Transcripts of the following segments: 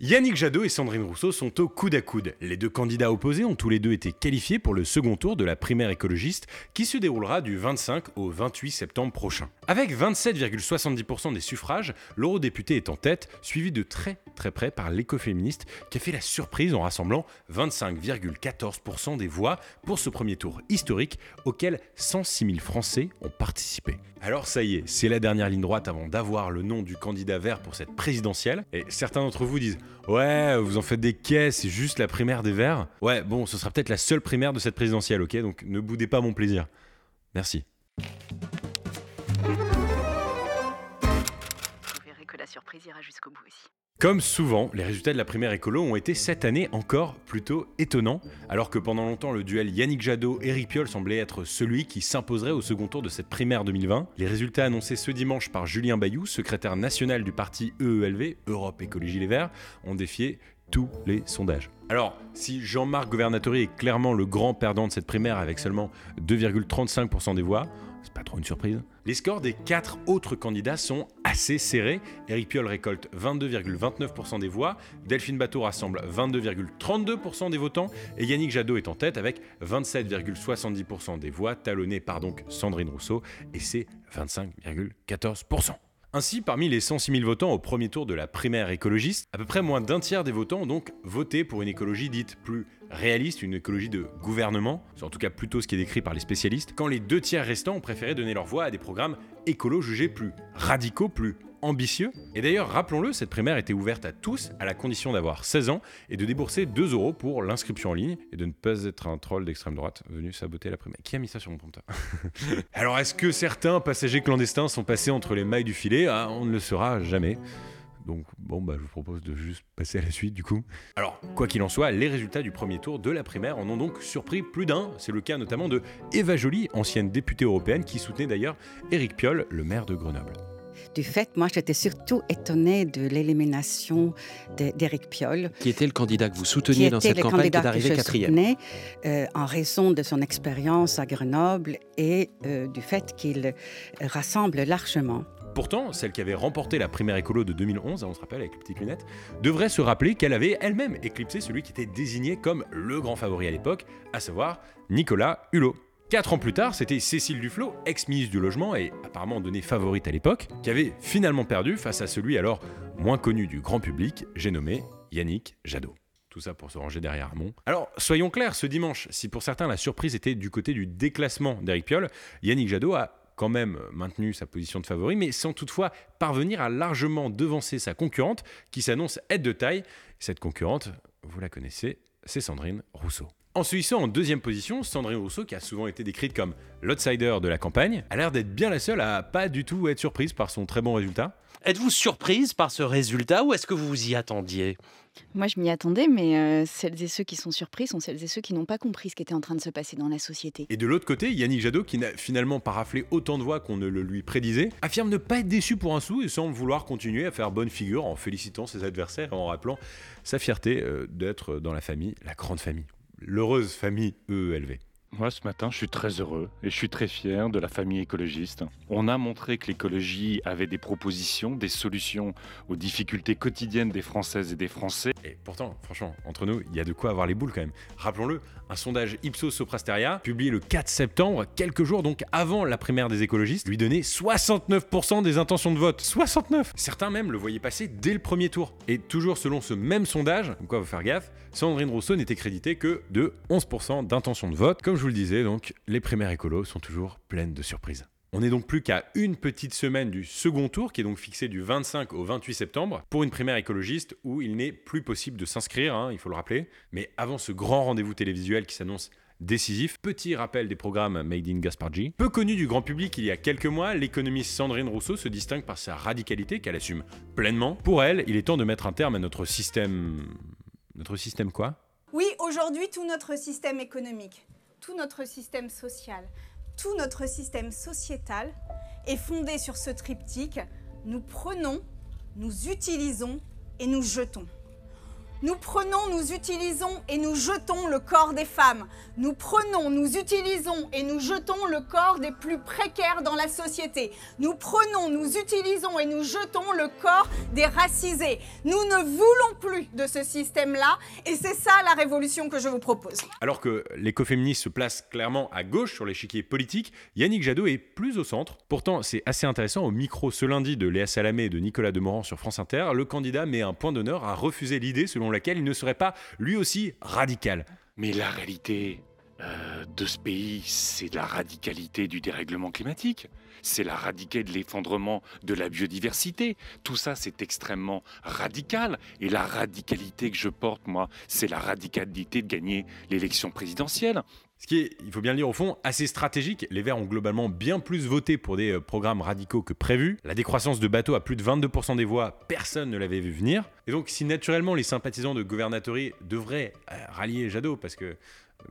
Yannick Jadot et Sandrine Rousseau sont au coude à coude. Les deux candidats opposés ont tous les deux été qualifiés pour le second tour de la primaire écologiste qui se déroulera du 25 au 28 septembre prochain. Avec 27,70% des suffrages, l'eurodéputé est en tête, suivi de très très près par l'écoféministe qui a fait la surprise en rassemblant 25,14% des voix pour ce premier tour historique auquel 106 000 Français ont participé. Alors ça y est, c'est la dernière ligne droite avant d'avoir le nom du candidat vert pour cette présidentielle. Et certains d'entre vous disent Ouais, vous en faites des caisses, c'est juste la primaire des verts. Ouais, bon, ce sera peut-être la seule primaire de cette présidentielle, ok? Donc ne boudez pas mon plaisir. Merci. Vous verrez que la surprise ira jusqu'au bout aussi. Comme souvent, les résultats de la primaire écolo ont été cette année encore plutôt étonnants, alors que pendant longtemps le duel Yannick Jadot-Éric Piolle semblait être celui qui s'imposerait au second tour de cette primaire 2020. Les résultats annoncés ce dimanche par Julien Bayou, secrétaire national du parti EELV, Europe Écologie Les Verts, ont défié tous les sondages. Alors, si Jean-Marc Governatori est clairement le grand perdant de cette primaire avec seulement 2,35% des voix, c'est pas trop une surprise. Les scores des quatre autres candidats sont assez serrés. Éric Piolle récolte 22,29% des voix, Delphine Bateau rassemble 22,32% des votants et Yannick Jadot est en tête avec 27,70% des voix, talonné par donc Sandrine Rousseau et c'est 25,14%. Ainsi, parmi les 106 000 votants au premier tour de la primaire écologiste, à peu près moins d'un tiers des votants ont donc voté pour une écologie dite plus réaliste, une écologie de gouvernement, c'est en tout cas plutôt ce qui est décrit par les spécialistes, quand les deux tiers restants ont préféré donner leur voix à des programmes écolos jugés plus radicaux, plus ambitieux. Et d'ailleurs, rappelons-le, cette primaire était ouverte à tous à la condition d'avoir 16 ans et de débourser 2 euros pour l'inscription en ligne et de ne pas être un troll d'extrême droite venu saboter la primaire. Qui a mis ça sur mon prompteur? Alors, est-ce que certains passagers clandestins sont passés entre les mailles du filet? Ah, On ne le saura jamais. Donc bon, bah, je vous propose de juste passer à la suite du coup. Alors, quoi qu'il en soit, les résultats du premier tour de la primaire en ont donc surpris plus d'un. C'est le cas notamment de Eva Joly, ancienne députée européenne, qui soutenait d'ailleurs Éric Piolle, le maire de Grenoble. Du fait, moi, j'étais surtout étonnée de l'élimination d'Éric Piolle. Qui était le candidat que vous souteniez dans cette campagne qui est arrivé quatrième euh, En raison de son expérience à Grenoble et euh, du fait qu'il rassemble largement. Pourtant, celle qui avait remporté la primaire écolo de 2011, on se rappelle avec les petites lunettes, devrait se rappeler qu'elle avait elle-même éclipsé celui qui était désigné comme le grand favori à l'époque, à savoir Nicolas Hulot. Quatre ans plus tard, c'était Cécile Duflot, ex-ministre du Logement et apparemment donnée favorite à l'époque, qui avait finalement perdu face à celui alors moins connu du grand public, j'ai nommé Yannick Jadot. Tout ça pour se ranger derrière Hamon. Alors, soyons clairs, ce dimanche, si pour certains la surprise était du côté du déclassement d'Éric Piolle, Yannick Jadot a quand même maintenu sa position de favori, mais sans toutefois parvenir à largement devancer sa concurrente, qui s'annonce être de taille. Cette concurrente, vous la connaissez, c'est Sandrine Rousseau. En se en deuxième position, Sandrine Rousseau, qui a souvent été décrite comme l'outsider de la campagne, a l'air d'être bien la seule à pas du tout être surprise par son très bon résultat. Êtes-vous surprise par ce résultat ou est-ce que vous vous y attendiez? Moi, je m'y attendais, mais euh, celles et ceux qui sont surpris sont celles et ceux qui n'ont pas compris ce qui était en train de se passer dans la société. Et de l'autre côté, Yannick Jadot, qui n'a finalement pas raflé autant de voix qu'on ne le lui prédisait, affirme ne pas être déçu pour un sou et semble vouloir continuer à faire bonne figure en félicitant ses adversaires et en rappelant sa fierté euh, d'être dans la famille, la grande famille, l'heureuse famille EELV. Moi, ce matin, je suis très heureux et je suis très fier de la famille écologiste. On a montré que l'écologie avait des propositions, des solutions aux difficultés quotidiennes des Françaises et des Français. Et pourtant, franchement, entre nous, il y a de quoi avoir les boules quand même. Rappelons-le, un sondage Ipsos Soprasteria, publié le 4 septembre, quelques jours donc avant la primaire des écologistes, lui donnait 69% des intentions de vote. 69 Certains même le voyaient passer dès le premier tour. Et toujours selon ce même sondage, donc quoi, faut faire gaffe, Sandrine Rousseau n'était crédité que de 11% d'intentions de vote. Comme je vous le disais, donc, les primaires écolos sont toujours pleines de surprises. On n'est donc plus qu'à une petite semaine du second tour, qui est donc fixé du 25 au 28 septembre, pour une primaire écologiste où il n'est plus possible de s'inscrire, hein, il faut le rappeler. Mais avant ce grand rendez-vous télévisuel qui s'annonce décisif. Petit rappel des programmes Made in Gaspargi. Peu connu du grand public il y a quelques mois, l'économiste Sandrine Rousseau se distingue par sa radicalité qu'elle assume pleinement. Pour elle, il est temps de mettre un terme à notre système... Notre système quoi? Oui, aujourd'hui, tout notre système économique, tout notre système social, tout notre système sociétal est fondé sur ce triptyque. Nous prenons, nous utilisons et nous jetons. Nous prenons, nous utilisons et nous jetons le corps des femmes. Nous prenons, nous utilisons et nous jetons le corps des plus précaires dans la société. Nous prenons, nous utilisons et nous jetons le corps des racisés. Nous ne voulons plus de ce système-là et c'est ça la révolution que je vous propose. Alors que l'écoféministe se place clairement à gauche sur l'échiquier politique, Yannick Jadot est plus au centre. Pourtant, c'est assez intéressant, au micro ce lundi de Léa Salamé et de Nicolas Demorand sur France Inter, le candidat met un point d'honneur à refuser l'idée selon laquelle il ne serait pas lui aussi radical. Mais la réalité euh, de ce pays, c'est la radicalité du dérèglement climatique. C'est la radicalité de l'effondrement de la biodiversité. Tout ça, c'est extrêmement radical. Et la radicalité que je porte, moi, c'est la radicalité de gagner l'élection présidentielle. Ce qui est, il faut bien le dire au fond, assez stratégique. Les Verts ont globalement bien plus voté pour des euh, programmes radicaux que prévu. La décroissance de bateaux à plus de 22% des voix, personne ne l'avait vu venir. Et donc, si naturellement les sympathisants de Governatori devraient euh, rallier Jadot, parce que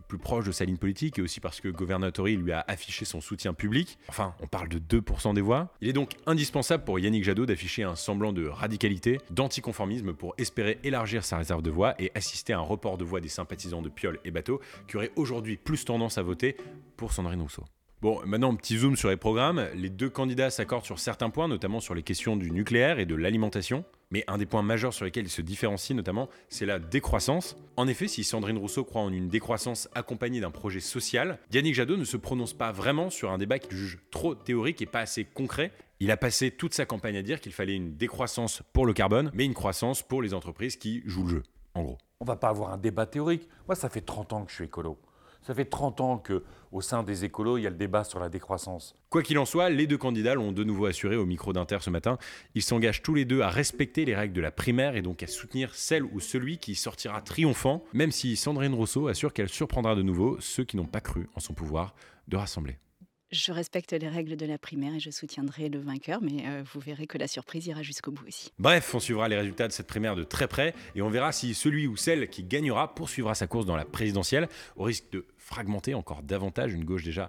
plus proche de sa ligne politique et aussi parce que Governatori lui a affiché son soutien public. Enfin, on parle de 2% des voix. Il est donc indispensable pour Yannick Jadot d'afficher un semblant de radicalité, d'anticonformisme pour espérer élargir sa réserve de voix et assister à un report de voix des sympathisants de Piolle et Bateau qui auraient aujourd'hui plus tendance à voter pour Sandrine Rousseau. Bon, maintenant, petit zoom sur les programmes. Les deux candidats s'accordent sur certains points, notamment sur les questions du nucléaire et de l'alimentation. Mais un des points majeurs sur lesquels ils se différencient notamment, c'est la décroissance. En effet, si Sandrine Rousseau croit en une décroissance accompagnée d'un projet social, Yannick Jadot ne se prononce pas vraiment sur un débat qu'il juge trop théorique et pas assez concret. Il a passé toute sa campagne à dire qu'il fallait une décroissance pour le carbone, mais une croissance pour les entreprises qui jouent le jeu, en gros. On va pas avoir un débat théorique. Moi, ça fait 30 ans que je suis écolo. Ça fait 30 ans que, au sein des écolos, il y a le débat sur la décroissance. Quoi qu'il en soit, les deux candidats l'ont de nouveau assuré au micro d'Inter ce matin. Ils s'engagent tous les deux à respecter les règles de la primaire et donc à soutenir celle ou celui qui sortira triomphant, même si Sandrine Rousseau assure qu'elle surprendra de nouveau ceux qui n'ont pas cru en son pouvoir de rassembler. Je respecte les règles de la primaire et je soutiendrai le vainqueur, mais euh, vous verrez que la surprise ira jusqu'au bout aussi. Bref, on suivra les résultats de cette primaire de très près et on verra si celui ou celle qui gagnera poursuivra sa course dans la présidentielle au risque de fragmenter encore davantage une gauche déjà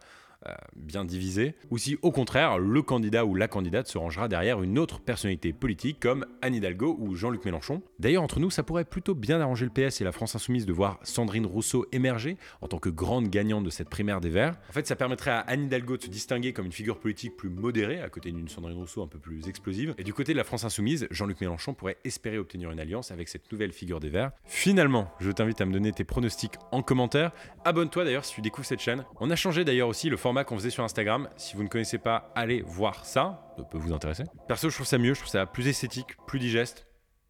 bien divisée, ou si au contraire le candidat ou la candidate se rangera derrière une autre personnalité politique comme Anne Hidalgo ou Jean-Luc Mélenchon. D'ailleurs entre nous ça pourrait plutôt bien arranger le PS et la France Insoumise de voir Sandrine Rousseau émerger en tant que grande gagnante de cette primaire des Verts. En fait ça permettrait à Anne Hidalgo de se distinguer comme une figure politique plus modérée à côté d'une Sandrine Rousseau un peu plus explosive. Et du côté de la France Insoumise, Jean-Luc Mélenchon pourrait espérer obtenir une alliance avec cette nouvelle figure des Verts. Finalement, je t'invite à me donner tes pronostics en commentaire. Abonne-toi d'ailleurs si tu découvres cette chaîne. On a changé d'ailleurs aussi le format qu'on faisait sur Instagram. Si vous ne connaissez pas, allez voir ça. Ça peut vous intéresser. Perso, je trouve ça mieux. Je trouve ça plus esthétique, plus digeste.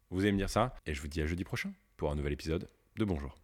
Vous allez me dire ça. Et je vous dis à jeudi prochain pour un nouvel épisode de Bonjour.